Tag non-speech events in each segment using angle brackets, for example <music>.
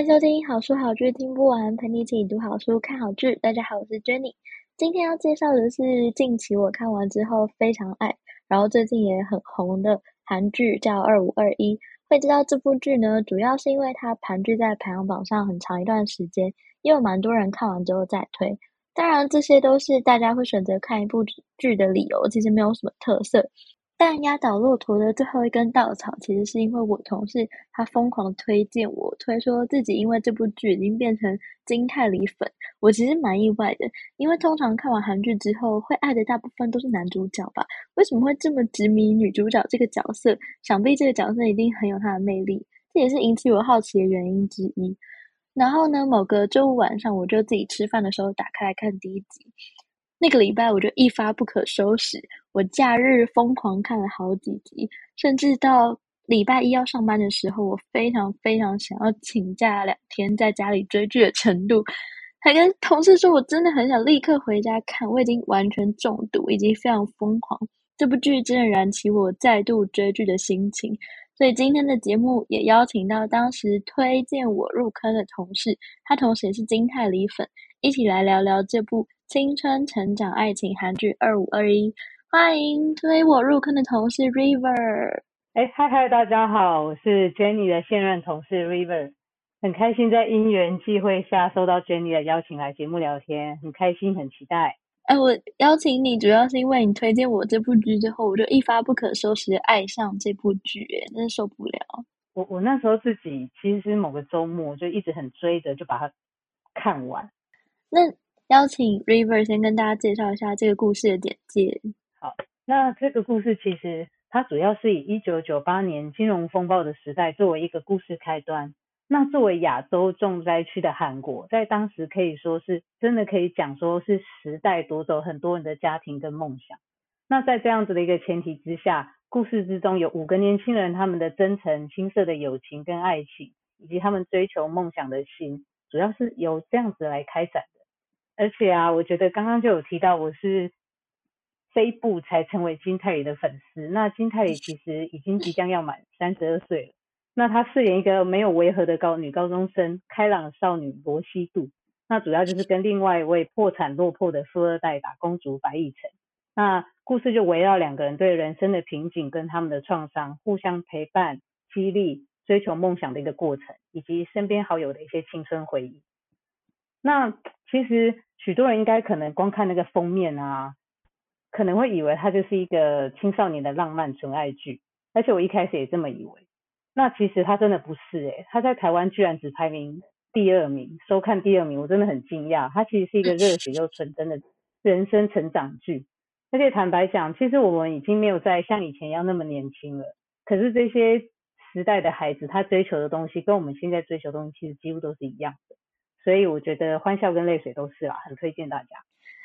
欢迎收听好书好剧听不完，陪你一起读好书、看好剧。大家好，我是 Jenny。今天要介绍的是近期我看完之后非常爱，然后最近也很红的韩剧，叫《二五二一》。会知道这部剧呢，主要是因为它盘踞在排行榜上很长一段时间，也有蛮多人看完之后再推。当然，这些都是大家会选择看一部剧的理由，其实没有什么特色。但压倒骆驼的最后一根稻草，其实是因为我同事他疯狂推荐我，推说自己因为这部剧已经变成金泰梨粉。我其实蛮意外的，因为通常看完韩剧之后，会爱的大部分都是男主角吧？为什么会这么执迷女主角这个角色？想必这个角色一定很有他的魅力，这也是引起我好奇的原因之一。然后呢，某个周五晚上，我就自己吃饭的时候打开来看第一集。那个礼拜我就一发不可收拾，我假日疯狂看了好几集，甚至到礼拜一要上班的时候，我非常非常想要请假两天在家里追剧的程度，还跟同事说我真的很想立刻回家看，我已经完全中毒，已经非常疯狂。这部剧真的燃起我再度追剧的心情，所以今天的节目也邀请到当时推荐我入坑的同事，他同时也是金泰梨粉，一起来聊聊这部。青春成长爱情韩剧二五二一，欢迎推我入坑的同事 River。哎，嗨嗨，大家好，我是 Jenny 的现任同事 River，很开心在因缘际会下收到 Jenny 的邀请来节目聊天，很开心，很期待。哎，我邀请你主要是因为你推荐我这部剧之后，我就一发不可收拾的爱上这部剧，哎，真是受不了。我我那时候自己其实是某个周末就一直很追着，就把它看完。那。邀请 River 先跟大家介绍一下这个故事的简介。好，那这个故事其实它主要是以一九九八年金融风暴的时代作为一个故事开端。那作为亚洲重灾区的韩国，在当时可以说是真的可以讲说是时代夺走很多人的家庭跟梦想。那在这样子的一个前提之下，故事之中有五个年轻人他们的真诚、青涩的友情跟爱情，以及他们追求梦想的心，主要是由这样子来开展的。而且啊，我觉得刚刚就有提到，我是这一部才成为金泰梨的粉丝。那金泰梨其实已经即将要满三十二岁了。那她饰演一个没有违和的高女高中生，开朗少女罗西度。那主要就是跟另外一位破产落魄的富二代打工族白亦辰。那故事就围绕两个人对人生的瓶颈跟他们的创伤，互相陪伴、激励、追求梦想的一个过程，以及身边好友的一些青春回忆。那其实许多人应该可能光看那个封面啊，可能会以为它就是一个青少年的浪漫纯爱剧，而且我一开始也这么以为。那其实它真的不是诶，它在台湾居然只排名第二名，收看第二名，我真的很惊讶。它其实是一个热血又纯真的人生成长剧，而且坦白讲，其实我们已经没有再像以前一样那么年轻了。可是这些时代的孩子，他追求的东西跟我们现在追求的东西其实几乎都是一样的。所以我觉得欢笑跟泪水都是啦，很推荐大家。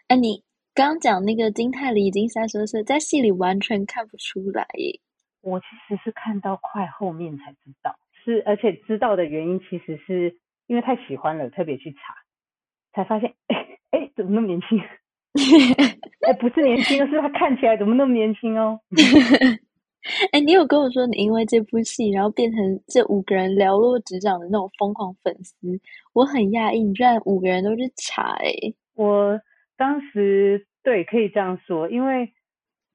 哎，你刚刚讲那个金泰梨已经三十二岁，在戏里完全看不出来耶。我其实是看到快后面才知道，是而且知道的原因其实是因为太喜欢了，特别去查，才发现，哎哎，怎么那么年轻？<laughs> 哎，不是年轻，是他看起来怎么那么年轻哦。<laughs> <laughs> 哎，你有跟我说你因为这部戏，然后变成这五个人寥落指掌的那种疯狂粉丝，我很讶异，你居然五个人都去查哎！我当时对可以这样说，因为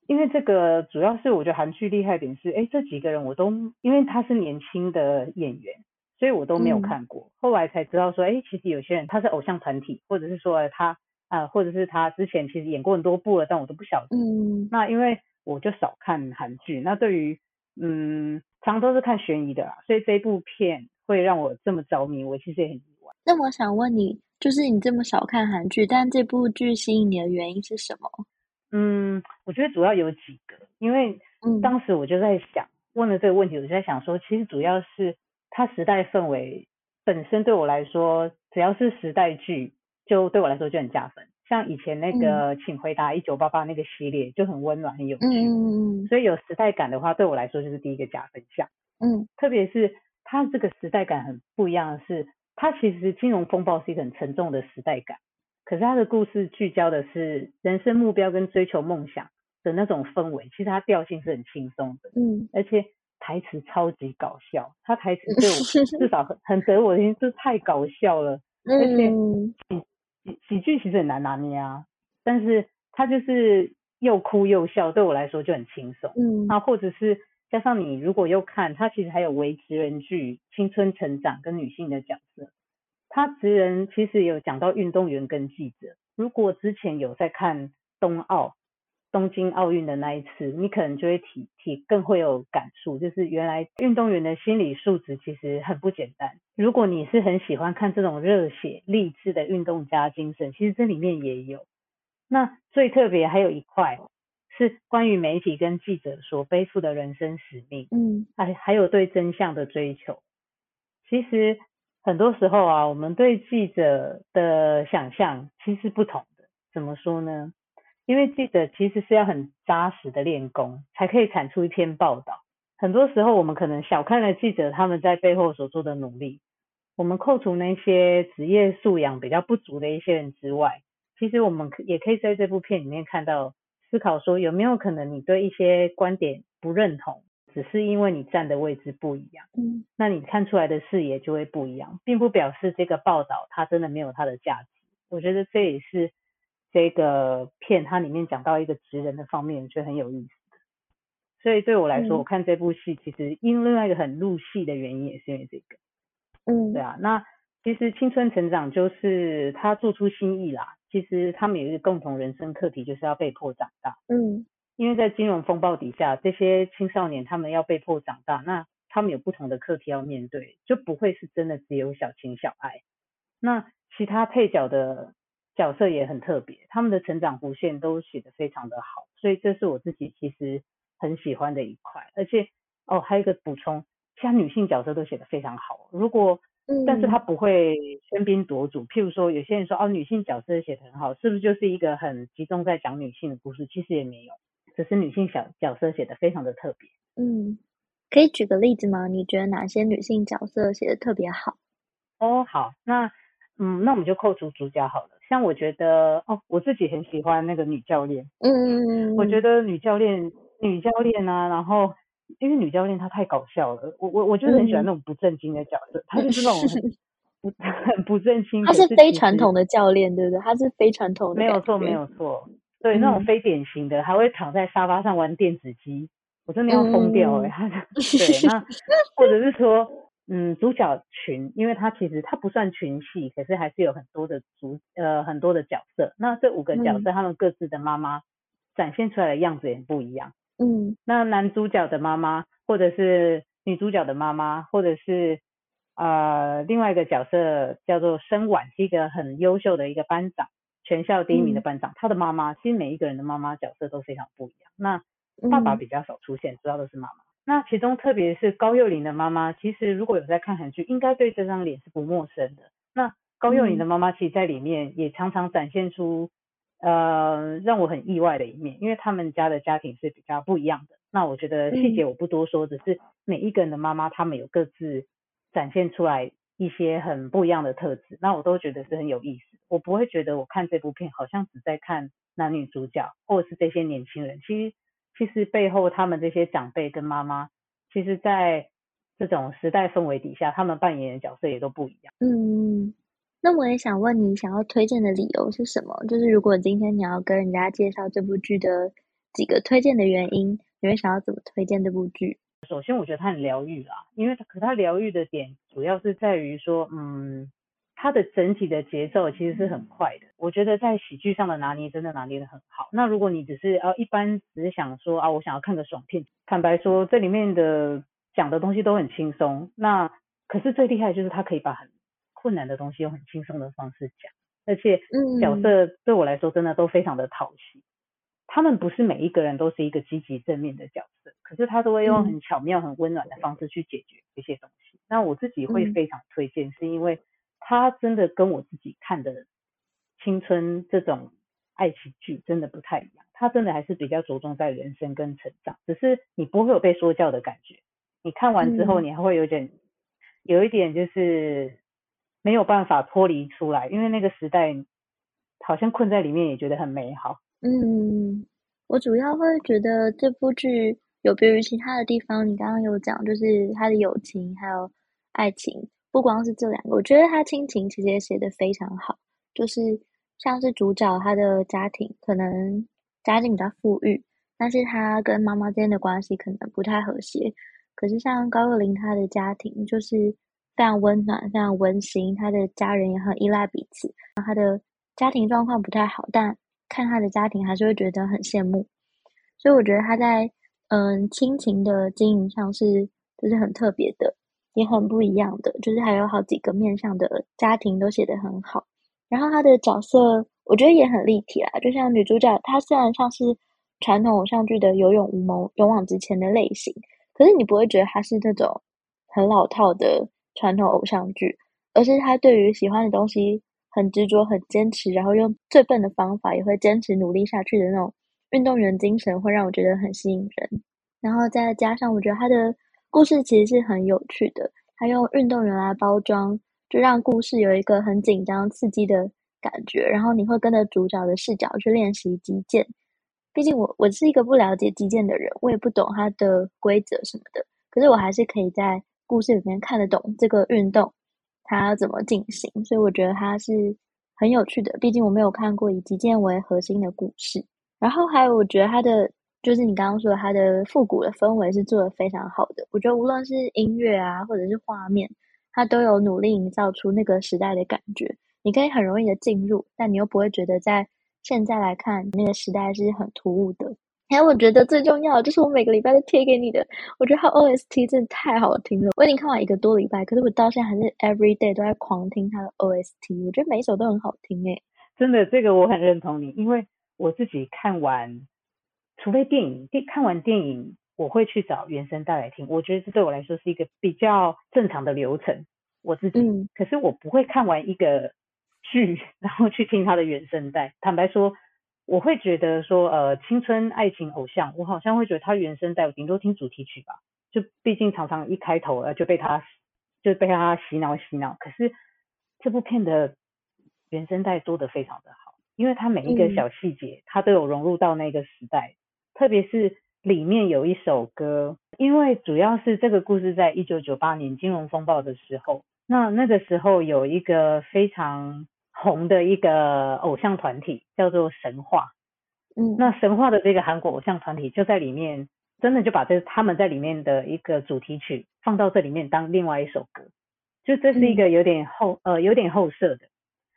因为这个主要是我觉得韩剧厉害点是，哎，这几个人我都因为他是年轻的演员，所以我都没有看过，嗯、后来才知道说，哎，其实有些人他是偶像团体，或者是说他啊、呃，或者是他之前其实演过很多部了，但我都不晓得。嗯，那因为。我就少看韩剧，那对于嗯，常都是看悬疑的啦，所以这部片会让我这么着迷，我其实也很意外。那我想问你，就是你这么少看韩剧，但这部剧吸引你的原因是什么？嗯，我觉得主要有几个，因为当时我就在想，问了这个问题，我就在想说，其实主要是它时代氛围本身对我来说只要是时代剧，就对我来说就很加分。像以前那个《请回答一九八八》那个系列就很温暖很有趣，嗯，所以有时代感的话，对我来说就是第一个加分项。嗯，特别是它这个时代感很不一样的是，它其实金融风暴是一个很沉重的时代感，可是它的故事聚焦的是人生目标跟追求梦想的那种氛围，其实它调性是很轻松的，嗯，而且台词超级搞笑，它台词对我 <laughs> 至少很很得我的心，就是太搞笑了，嗯、而且剧其实很难拿捏啊，但是他就是又哭又笑，对我来说就很轻松，嗯，啊，或者是加上你如果又看他，其实还有微职人剧、青春成长跟女性的角色，他职人其实有讲到运动员跟记者，如果之前有在看冬奥。东京奥运的那一次，你可能就会体体更会有感触，就是原来运动员的心理素质其实很不简单。如果你是很喜欢看这种热血励志的运动家精神，其实这里面也有。那最特别还有一块是关于媒体跟记者所背负的人生使命，嗯，还还有对真相的追求。其实很多时候啊，我们对记者的想象其实是不同的。怎么说呢？因为记者其实是要很扎实的练功，才可以产出一篇报道。很多时候我们可能小看了记者他们在背后所做的努力。我们扣除那些职业素养比较不足的一些人之外，其实我们也可以在这部片里面看到，思考说有没有可能你对一些观点不认同，只是因为你站的位置不一样。嗯，那你看出来的视野就会不一样，并不表示这个报道它真的没有它的价值。我觉得这也是。这个片它里面讲到一个职人的方面，觉得很有意思。所以对我来说，嗯、我看这部戏其实因为另外一个很入戏的原因，也是因为这个。嗯，对啊。那其实青春成长就是他做出新意啦。其实他们有一个共同人生课题，就是要被迫长大。嗯，因为在金融风暴底下，这些青少年他们要被迫长大，那他们有不同的课题要面对，就不会是真的只有小情小爱。那其他配角的。角色也很特别，他们的成长弧线都写得非常的好，所以这是我自己其实很喜欢的一块。而且哦，还有一个补充，其他女性角色都写得非常好。如果，嗯，但是他不会喧宾夺主。譬如说，有些人说哦，女性角色写得很好，是不是就是一个很集中在讲女性的故事？其实也没有，只是女性小角色写得非常的特别。嗯，可以举个例子吗？你觉得哪些女性角色写得特别好？哦，好，那嗯，那我们就扣除主角好了。像我觉得哦，我自己很喜欢那个女教练，嗯，我觉。得女教练女教练啊，然后因为女教练她太搞笑了，我我我就是很喜欢那种不正经的角色，她、嗯、就是那种很 <laughs> 不 <laughs> 很不正经，她是非传统的教练，对不对？她是非传统的，没有错没有错，对、嗯、那种非典型的，还会躺在沙发上玩电子机，我真的要疯掉哎、欸，嗯、<laughs> 对，那或者是说。嗯，主角群，因为他其实他不算群戏，可是还是有很多的主呃很多的角色。那这五个角色，他们各自的妈妈展现出来的样子也不一样。嗯，那男主角的妈妈，或者是女主角的妈妈，或者是呃另外一个角色叫做申婉，是一个很优秀的一个班长，全校第一名的班长。嗯、他的妈妈，其实每一个人的妈妈角色都非常不一样。那爸爸比较少出现，主要都是妈妈。那其中特别是高幼霖的妈妈，其实如果有在看韩剧，应该对这张脸是不陌生的。那高幼霖的妈妈其实在里面也常常展现出，呃，让我很意外的一面，因为他们家的家庭是比较不一样的。那我觉得细节我不多说，只是每一个人的妈妈，他们有各自展现出来一些很不一样的特质，那我都觉得是很有意思。我不会觉得我看这部片好像只在看男女主角或者是这些年轻人，其实。其实背后他们这些长辈跟妈妈，其实，在这种时代氛围底下，他们扮演的角色也都不一样。嗯，那我也想问你，想要推荐的理由是什么？就是如果今天你要跟人家介绍这部剧的几个推荐的原因，你会想要怎么推荐这部剧？首先，我觉得它很疗愈啦，因为可它疗愈的点主要是在于说，嗯。它的整体的节奏其实是很快的，我觉得在喜剧上的拿捏真的拿捏得很好。那如果你只是呃一般只是想说啊，我想要看个爽片，坦白说这里面的讲的东西都很轻松。那可是最厉害的就是它可以把很困难的东西用很轻松的方式讲，而且角色对我来说真的都非常的讨喜。他们不是每一个人都是一个积极正面的角色，可是他都会用很巧妙、很温暖的方式去解决一些东西。那我自己会非常推荐，是因为。他真的跟我自己看的青春这种爱情剧真的不太一样，他真的还是比较着重在人生跟成长，只是你不会有被说教的感觉。你看完之后，你还会有点、嗯、有一点就是没有办法脱离出来，因为那个时代好像困在里面也觉得很美好。嗯，我主要会觉得这部剧有别于其他的地方，你刚刚有讲就是他的友情还有爱情，不光是这两个，我觉得他亲情其实也写得非常好，就是像是主角他的家庭可能家境比较富裕，但是他跟妈妈之间的关系可能不太和谐。可是像高若琳他的家庭就是非常温暖、非常温馨，他的家人也很依赖彼此。他的家庭状况不太好，但看他的家庭还是会觉得很羡慕。所以我觉得他在嗯亲情的经营上是就是很特别的，也很不一样的。就是还有好几个面向的家庭都写得很好。然后他的角色我觉得也很立体啦，就像女主角，她虽然像是传统偶像剧的有勇无谋、勇往直前的类型。可是你不会觉得她是那种很老套的传统偶像剧，而是她对于喜欢的东西很执着、很坚持，然后用最笨的方法也会坚持努力下去的那种运动员精神，会让我觉得很吸引人。然后再加上，我觉得他的故事其实是很有趣的，他用运动员来包装，就让故事有一个很紧张、刺激的感觉。然后你会跟着主角的视角去练习击剑。毕竟我我是一个不了解击剑的人，我也不懂它的规则什么的。可是我还是可以在故事里面看得懂这个运动它怎么进行，所以我觉得它是很有趣的。毕竟我没有看过以击剑为核心的故事。然后还有，我觉得它的就是你刚刚说，它的复古的氛围是做的非常好的。我觉得无论是音乐啊，或者是画面，它都有努力营造出那个时代的感觉。你可以很容易的进入，但你又不会觉得在。现在来看，那个时代是很突兀的。还有，我觉得最重要的就是我每个礼拜都贴给你的。我觉得它 OST 真的太好听了。我已经看完一个多礼拜，可是我到现在还是 every day 都在狂听他的 OST。我觉得每一首都很好听诶。真的，这个我很认同你，因为我自己看完，除非电影，电看完电影，我会去找原声带来听。我觉得这对我来说是一个比较正常的流程。我自己，嗯、可是我不会看完一个。剧，然后去听他的原声带。坦白说，我会觉得说，呃，青春爱情偶像，我好像会觉得他原声带，我顶多听主题曲吧。就毕竟常常一开头呃就被他就被他洗脑洗脑。可是这部片的原声带做得非常的好，因为他每一个小细节，他都有融入到那个时代。特别是里面有一首歌，因为主要是这个故事在一九九八年金融风暴的时候，那那个时候有一个非常。红的一个偶像团体叫做神话，嗯，那神话的这个韩国偶像团体就在里面，真的就把这他们在里面的一个主题曲放到这里面当另外一首歌，就这是一个有点后、嗯、呃有点后设的。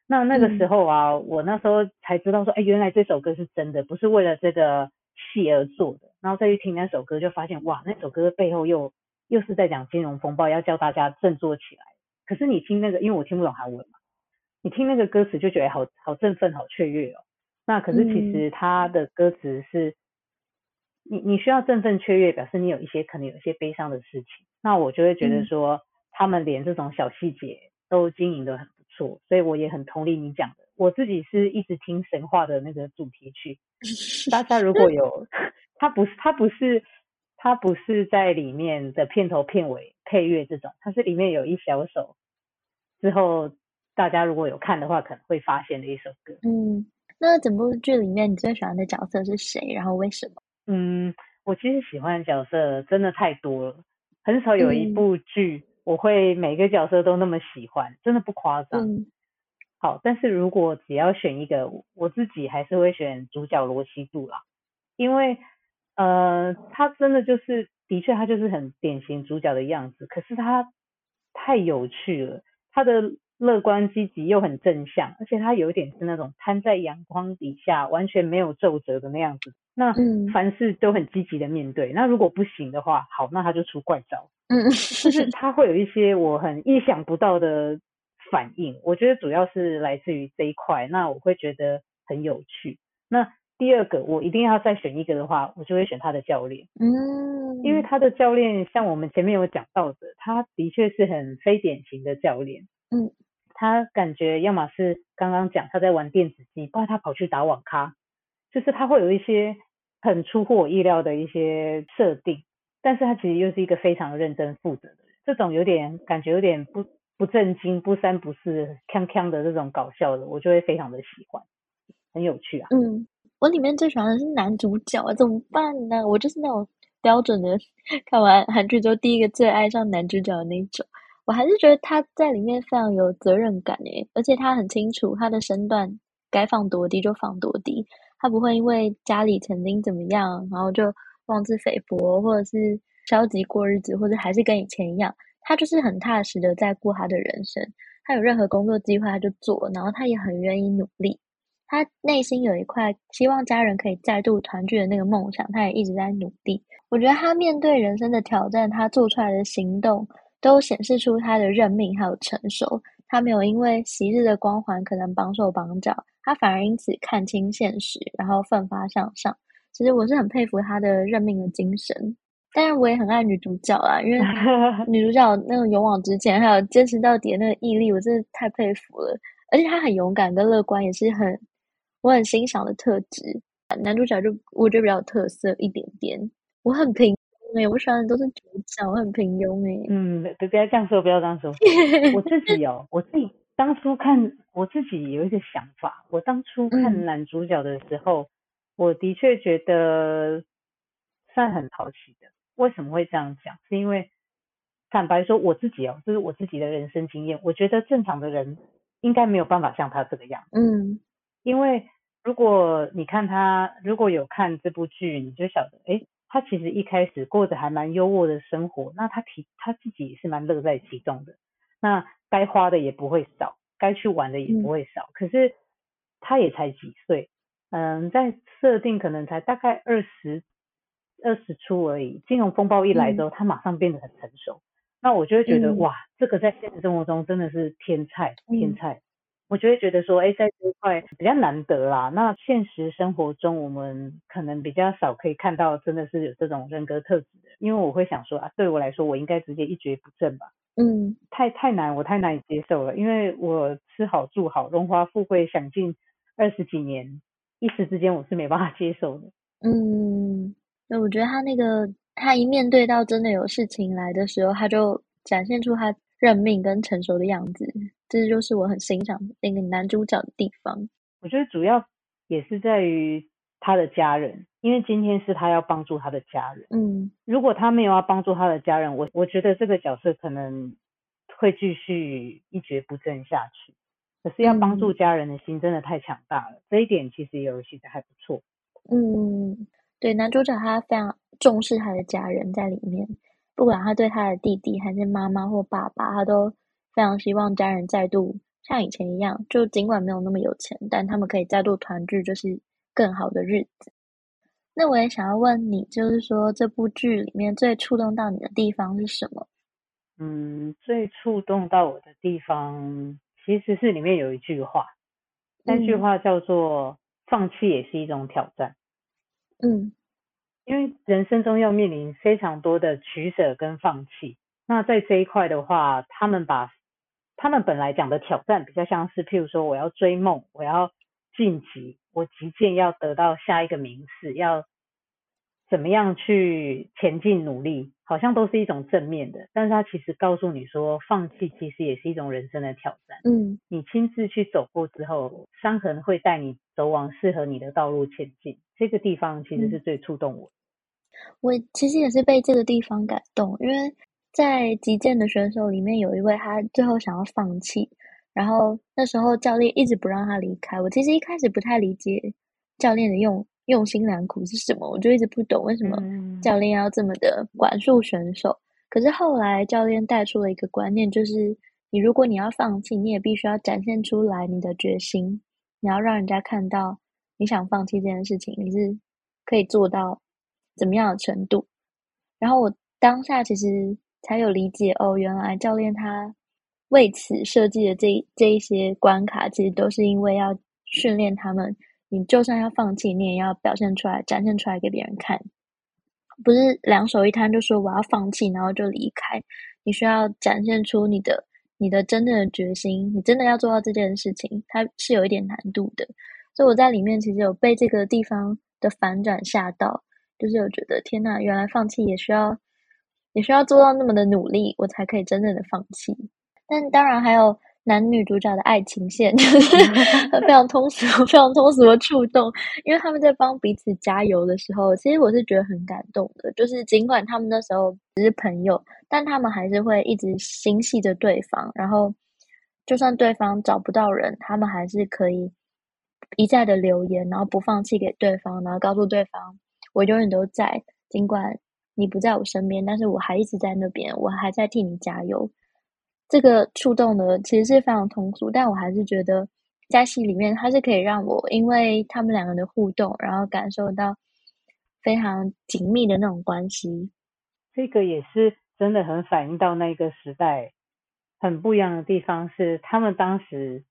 那那个时候啊，嗯、我那时候才知道说，哎，原来这首歌是真的，不是为了这个戏而做的。然后再去听那首歌，就发现哇，那首歌背后又又是在讲金融风暴，要叫大家振作起来。可是你听那个，因为我听不懂韩文嘛。你听那个歌词就觉得好好振奋、好雀跃哦。那可是其实他的歌词是，嗯、你你需要振奋雀跃，表示你有一些可能有一些悲伤的事情。那我就会觉得说，嗯、他们连这种小细节都经营的很不错，所以我也很同理你讲的。我自己是一直听神话的那个主题曲，<laughs> 大家如果有，它不是它不是它不是在里面的片头片尾配乐这种，它是里面有一小首之后。大家如果有看的话，可能会发现的一首歌。嗯，那整部剧里面你最喜欢的角色是谁？然后为什么？嗯，我其实喜欢的角色真的太多了，很少有一部剧我会每个角色都那么喜欢，嗯、真的不夸张。嗯、好，但是如果只要选一个，我自己还是会选主角罗西度啦，因为呃，他真的就是，的确他就是很典型主角的样子，可是他太有趣了，他的。乐观积极又很正向，而且他有一点是那种摊在阳光底下完全没有皱褶的那样子。那凡事都很积极的面对。嗯、那如果不行的话，好，那他就出怪招。嗯，就是他会有一些我很意想不到的反应。我觉得主要是来自于这一块，那我会觉得很有趣。那第二个，我一定要再选一个的话，我就会选他的教练。嗯，因为他的教练像我们前面有讲到的，他的确是很非典型的教练。嗯。他感觉要么是刚刚讲他在玩电子机，不然他跑去打网咖，就是他会有一些很出乎我意料的一些设定，但是他其实又是一个非常认真负责的人，这种有点感觉有点不不正经、不三不四、锵锵的这种搞笑的，我就会非常的喜欢，很有趣啊。嗯，我里面最喜欢的是男主角啊，怎么办呢？我就是那种标准的看完韩剧之后第一个最爱上男主角的那种。我还是觉得他在里面非常有责任感诶，而且他很清楚他的身段该放多低就放多低，他不会因为家里曾经怎么样，然后就妄自菲薄，或者是消极过日子，或者还是跟以前一样，他就是很踏实的在过他的人生。他有任何工作机会他就做，然后他也很愿意努力。他内心有一块希望家人可以再度团聚的那个梦想，他也一直在努力。我觉得他面对人生的挑战，他做出来的行动。都显示出他的认命还有成熟，他没有因为昔日的光环可能绑手绑脚，他反而因此看清现实，然后奋发向上。其实我是很佩服他的认命的精神，当然我也很爱女主角啊，因为 <laughs> 女主角那个勇往直前，还有坚持到底的那个毅力，我真的太佩服了。而且她很勇敢跟乐观，也是很我很欣赏的特质。男主角就我觉得比较有特色一点点，我很平庸。哎，我喜欢的都是主角，我很平庸哎。嗯，不不要这样说，不要这样说。<laughs> 我自己哦，我自己当初看，我自己有一个想法。我当初看男主角的时候，嗯、我的确觉得算很讨喜的。为什么会这样讲？是因为坦白说，我自己哦，这、就是我自己的人生经验。我觉得正常的人应该没有办法像他这个样子。嗯，因为如果你看他，如果有看这部剧，你就晓得，哎。他其实一开始过着还蛮优渥的生活，那他提他自己也是蛮乐在其中的，那该花的也不会少，该去玩的也不会少。嗯、可是他也才几岁，嗯，在设定可能才大概二十二十出而已。金融风暴一来之后，嗯、他马上变得很成熟，那我就会觉得、嗯、哇，这个在现实生活中真的是天菜，天菜。嗯我就会觉得说，哎，在这一块比较难得啦。那现实生活中，我们可能比较少可以看到，真的是有这种人格特质的。因为我会想说啊，对我来说，我应该直接一蹶不振吧。嗯，太太难，我太难以接受了。因为我吃好住好，荣华富贵享尽二十几年，一时之间我是没办法接受的。嗯，那我觉得他那个，他一面对到真的有事情来的时候，他就展现出他认命跟成熟的样子。这就是我很欣赏那个男主角的地方。我觉得主要也是在于他的家人，因为今天是他要帮助他的家人。嗯，如果他没有要帮助他的家人，我我觉得这个角色可能会继续一蹶不振下去。可是要帮助家人的心真的太强大了，嗯、这一点其实有戏的还不错。嗯，对，男主角他非常重视他的家人在里面，不管他对他的弟弟还是妈妈或爸爸，他都。非常希望家人再度像以前一样，就尽管没有那么有钱，但他们可以再度团聚，就是更好的日子。那我也想要问你，就是说这部剧里面最触动到你的地方是什么？嗯，最触动到我的地方其实是里面有一句话，那句话叫做“放弃也是一种挑战”。嗯，因为人生中要面临非常多的取舍跟放弃，那在这一块的话，他们把他们本来讲的挑战比较像是，譬如说我要追梦，我要晋级，我急渐要得到下一个名次，要怎么样去前进努力，好像都是一种正面的。但是他其实告诉你说，放弃其实也是一种人生的挑战。嗯，你亲自去走过之后，伤痕会带你走往适合你的道路前进。这个地方其实是最触动我。我其实也是被这个地方感动，因为。在击剑的选手里面，有一位他最后想要放弃，然后那时候教练一直不让他离开。我其实一开始不太理解教练的用用心良苦是什么，我就一直不懂为什么教练要这么的管束选手。可是后来教练带出了一个观念，就是你如果你要放弃，你也必须要展现出来你的决心，你要让人家看到你想放弃这件事情，你是可以做到怎么样的程度。然后我当下其实。才有理解哦，原来教练他为此设计的这这一些关卡，其实都是因为要训练他们。你就算要放弃，你也要表现出来，展现出来给别人看，不是两手一摊就说我要放弃，然后就离开。你需要展现出你的你的真正的决心，你真的要做到这件事情，它是有一点难度的。所以我在里面其实有被这个地方的反转吓到，就是有觉得天呐，原来放弃也需要，也需要做到那么的努力，我才可以真正的放弃。但当然还有。男女主角的爱情线 <laughs> 就是非常通俗、非常通俗的触动，因为他们在帮彼此加油的时候，其实我是觉得很感动的。就是尽管他们那时候只是朋友，但他们还是会一直心系着对方。然后，就算对方找不到人，他们还是可以一再的留言，然后不放弃给对方，然后告诉对方：“我永远都在，尽管你不在我身边，但是我还一直在那边，我还在替你加油。”这个触动呢其实是非常通俗，但我还是觉得在戏里面，它是可以让我因为他们两个人的互动，然后感受到非常紧密的那种关系。这个也是真的很反映到那个时代很不一样的地方，是他们当时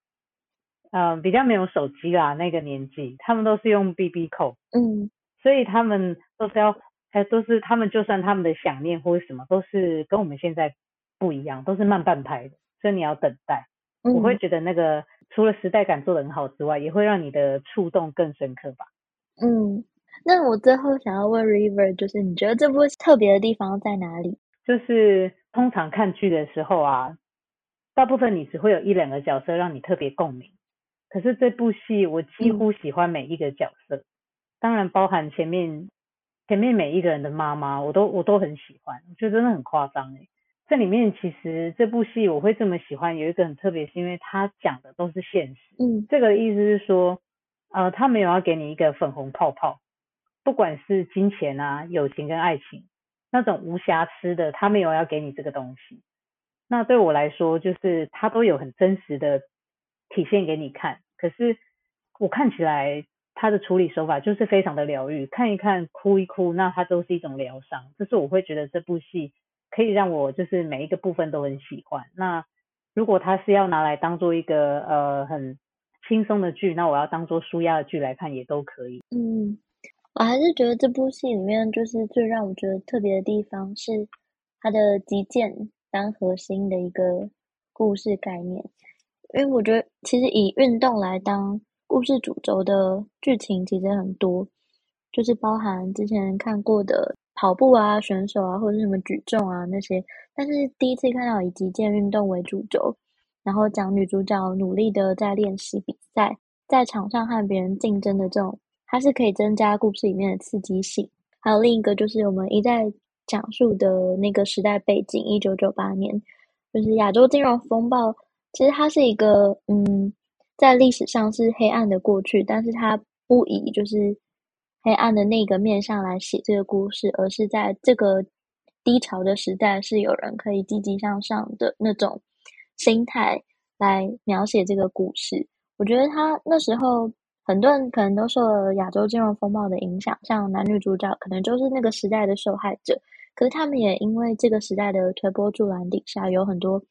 嗯、呃、比较没有手机啦，那个年纪他们都是用 BB Call，嗯，所以他们都是要还都是他们就算他们的想念或者什么，都是跟我们现在。不一样，都是慢半拍的，所以你要等待。嗯、我会觉得那个除了时代感做的很好之外，也会让你的触动更深刻吧。嗯，那我最后想要问 River，就是你觉得这部特别的地方在哪里？就是通常看剧的时候啊，大部分你只会有一两个角色让你特别共鸣。可是这部戏我几乎喜欢每一个角色，嗯、当然包含前面前面每一个人的妈妈，我都我都很喜欢，我觉得真的很夸张哎。这里面其实这部戏我会这么喜欢，有一个很特别，是因为它讲的都是现实。嗯，这个意思是说，呃，他没有要给你一个粉红泡泡，不管是金钱啊、友情跟爱情那种无瑕疵的，他没有要给你这个东西。那对我来说，就是他都有很真实的体现给你看。可是我看起来他的处理手法就是非常的疗愈，看一看哭一哭，那它都是一种疗伤。这是我会觉得这部戏。可以让我就是每一个部分都很喜欢。那如果他是要拿来当做一个呃很轻松的剧，那我要当做舒压的剧来看也都可以。嗯，我还是觉得这部戏里面就是最让我觉得特别的地方是它的击剑当核心的一个故事概念。因为我觉得其实以运动来当故事主轴的剧情其实很多，就是包含之前看过的。跑步啊，选手啊，或者什么举重啊那些，但是第一次看到以击剑运动为主轴，然后讲女主角努力的在练习比赛，在场上和别人竞争的这种，它是可以增加故事里面的刺激性。还有另一个就是我们一再讲述的那个时代背景，一九九八年，就是亚洲金融风暴，其实它是一个嗯，在历史上是黑暗的过去，但是它不以就是。黑暗的那个面上来写这个故事，而是在这个低潮的时代，是有人可以积极向上的那种心态来描写这个故事。我觉得他那时候很多人可能都受了亚洲金融风暴的影响，像男女主角可能就是那个时代的受害者，可是他们也因为这个时代的推波助澜底下，有很多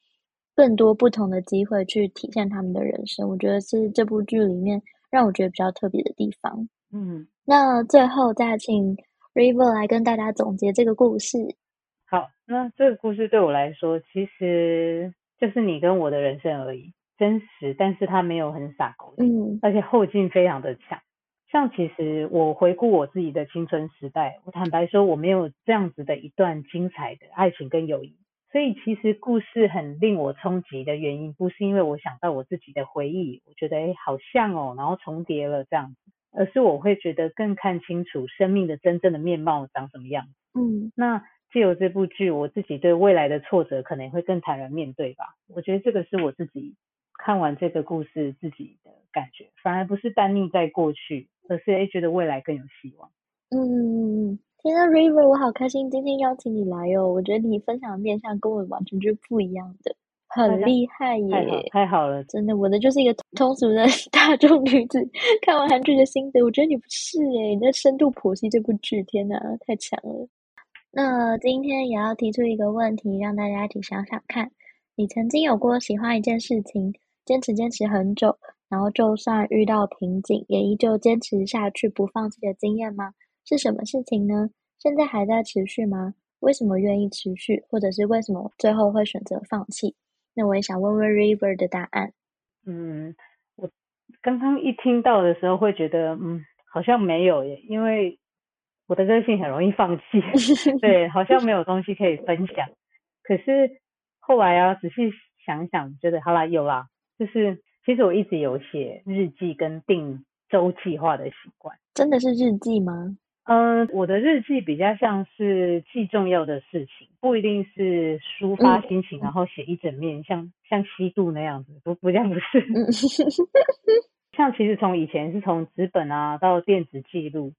更多不同的机会去体现他们的人生。我觉得是这部剧里面让我觉得比较特别的地方。嗯。那最后再请 River 来跟大家总结这个故事。好，那这个故事对我来说，其实就是你跟我的人生而已，真实，但是它没有很傻狗，嗯，而且后劲非常的强。像其实我回顾我自己的青春时代，我坦白说我没有这样子的一段精彩的爱情跟友谊，所以其实故事很令我冲击的原因，不是因为我想到我自己的回忆，我觉得哎好像哦，然后重叠了这样子。而是我会觉得更看清楚生命的真正的面貌长什么样。嗯，那借由这部剧，我自己对未来的挫折可能会更坦然面对吧。我觉得这个是我自己看完这个故事自己的感觉，反而不是单溺在过去，而是诶觉得未来更有希望。嗯，天呐，River，我好开心今天邀请你来哦。我觉得你分享的面向跟我完全就是不一样的。很厉害耶！太好，太好了，真的，我的就是一个通俗的 <laughs> 大众女子，看完韩剧的心得。我觉得你不是耶，你在深度剖析这部剧，天哪，太强了！那今天也要提出一个问题，让大家一起想想看：你曾经有过喜欢一件事情，坚持坚持很久，然后就算遇到瓶颈，也依旧坚持下去不放弃的经验吗？是什么事情呢？现在还在持续吗？为什么愿意持续？或者是为什么最后会选择放弃？那我也想问问 River 的答案。嗯，我刚刚一听到的时候会觉得，嗯，好像没有耶，因为我的个性很容易放弃，<laughs> 对，好像没有东西可以分享。可是后来啊，仔细想想，觉得好啦，有啦，就是其实我一直有写日记跟定周计划的习惯。真的是日记吗？嗯，我的日记比较像是记重要的事情，不一定是抒发心情，嗯、然后写一整面，像像西渡那样子，不不这样不是。嗯、像其实从以前是从纸本啊到电子记录，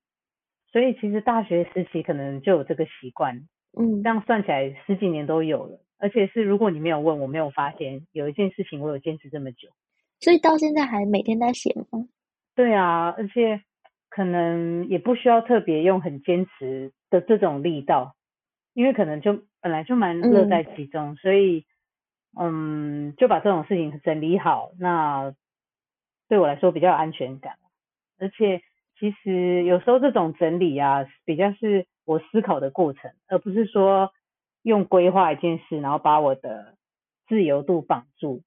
所以其实大学时期可能就有这个习惯。<laughs> 嗯，这样算起来十几年都有了，而且是如果你没有问我，没有发现有一件事情我有坚持这么久，所以到现在还每天在写吗？对啊，而且。可能也不需要特别用很坚持的这种力道，因为可能就本来就蛮乐在其中，嗯、所以嗯，就把这种事情整理好，那对我来说比较有安全感。而且其实有时候这种整理啊，比较是我思考的过程，而不是说用规划一件事，然后把我的自由度绑住。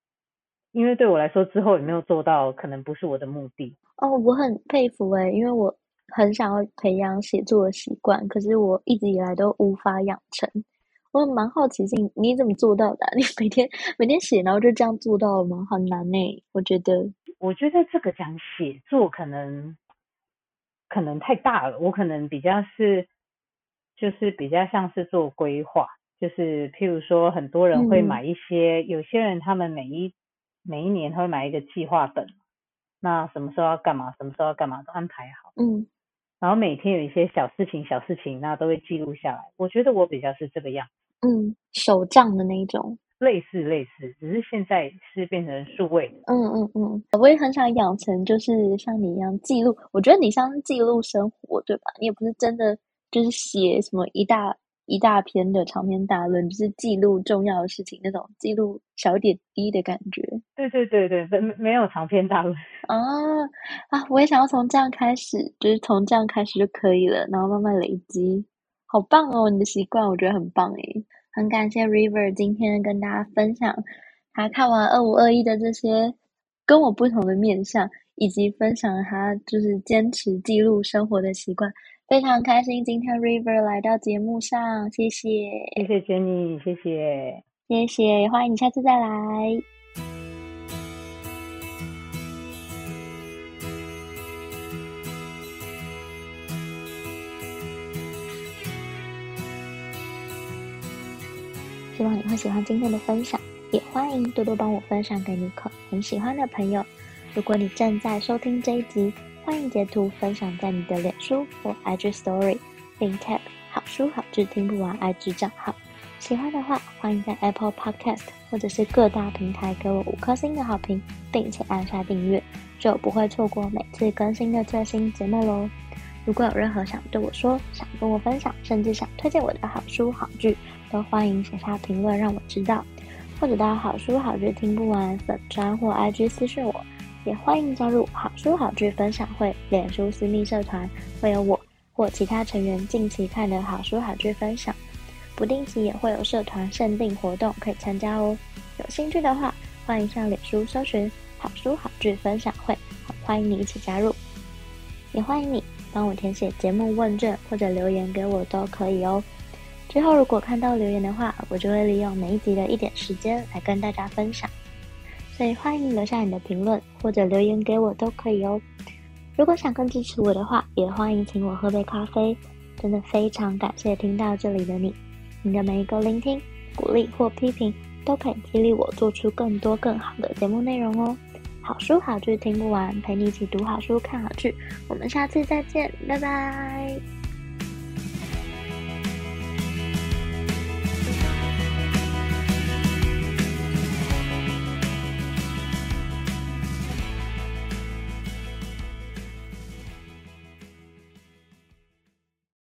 因为对我来说，之后有没有做到，可能不是我的目的。哦，我很佩服诶，因为我很想要培养写作的习惯，可是我一直以来都无法养成。我蛮好奇心，你怎么做到的？<laughs> 你每天每天写，然后就这样做到了吗？很难诶，我觉得。我觉得这个讲写作可能可能太大了，我可能比较是就是比较像是做规划，就是譬如说很多人会买一些，嗯、有些人他们每一。每一年他会买一个计划本，那什么时候要干嘛，什么时候要干嘛都安排好。嗯，然后每天有一些小事情、小事情，那都会记录下来。我觉得我比较是这个样。嗯，手账的那一种。类似类似，只是现在是变成数位。嗯嗯嗯，我也很想养成，就是像你一样记录。我觉得你像记录生活，对吧？你也不是真的就是写什么一大。一大篇的长篇大论，就是记录重要的事情，那种记录小点滴的感觉。对对对对，没没有长篇大论啊啊！我也想要从这样开始，就是从这样开始就可以了，然后慢慢累积。好棒哦，你的习惯我觉得很棒诶，很感谢 River 今天跟大家分享他看完二五二一的这些跟我不同的面相，以及分享他就是坚持记录生活的习惯。非常开心，今天 River 来到节目上，谢谢，谢谢 Jenny，谢谢，谢谢，欢迎你下次再来。希望你会喜欢今天的分享，也欢迎多多帮我分享给你可很喜欢的朋友。如果你正在收听这一集，欢迎截图分享在你的脸书或 IG Story，并 tag 好书好剧听不完 IG 账号。喜欢的话，欢迎在 Apple Podcast 或者是各大平台给我五颗星的好评，并且按下订阅，就不会错过每次更新的最新节目喽。如果有任何想对我说、想跟我分享，甚至想推荐我的好书好剧，都欢迎写下评论让我知道，或者到好书好剧听不完粉专或 IG 私讯我。也欢迎加入好书好剧分享会脸书私密社团，会有我或其他成员近期看的好书好剧分享，不定期也会有社团限定活动可以参加哦。有兴趣的话，欢迎上脸书搜寻好书好剧分享会，欢迎你一起加入。也欢迎你帮我填写节目问卷或者留言给我都可以哦。之后如果看到留言的话，我就会利用每一集的一点时间来跟大家分享。所以欢迎留下你的评论或者留言给我都可以哦。如果想更支持我的话，也欢迎请我喝杯咖啡。真的非常感谢听到这里的你，你的每一个聆听、鼓励或批评，都可以激励我做出更多更好的节目内容哦。好书好剧听不完，陪你一起读好书、看好剧。我们下次再见，拜拜。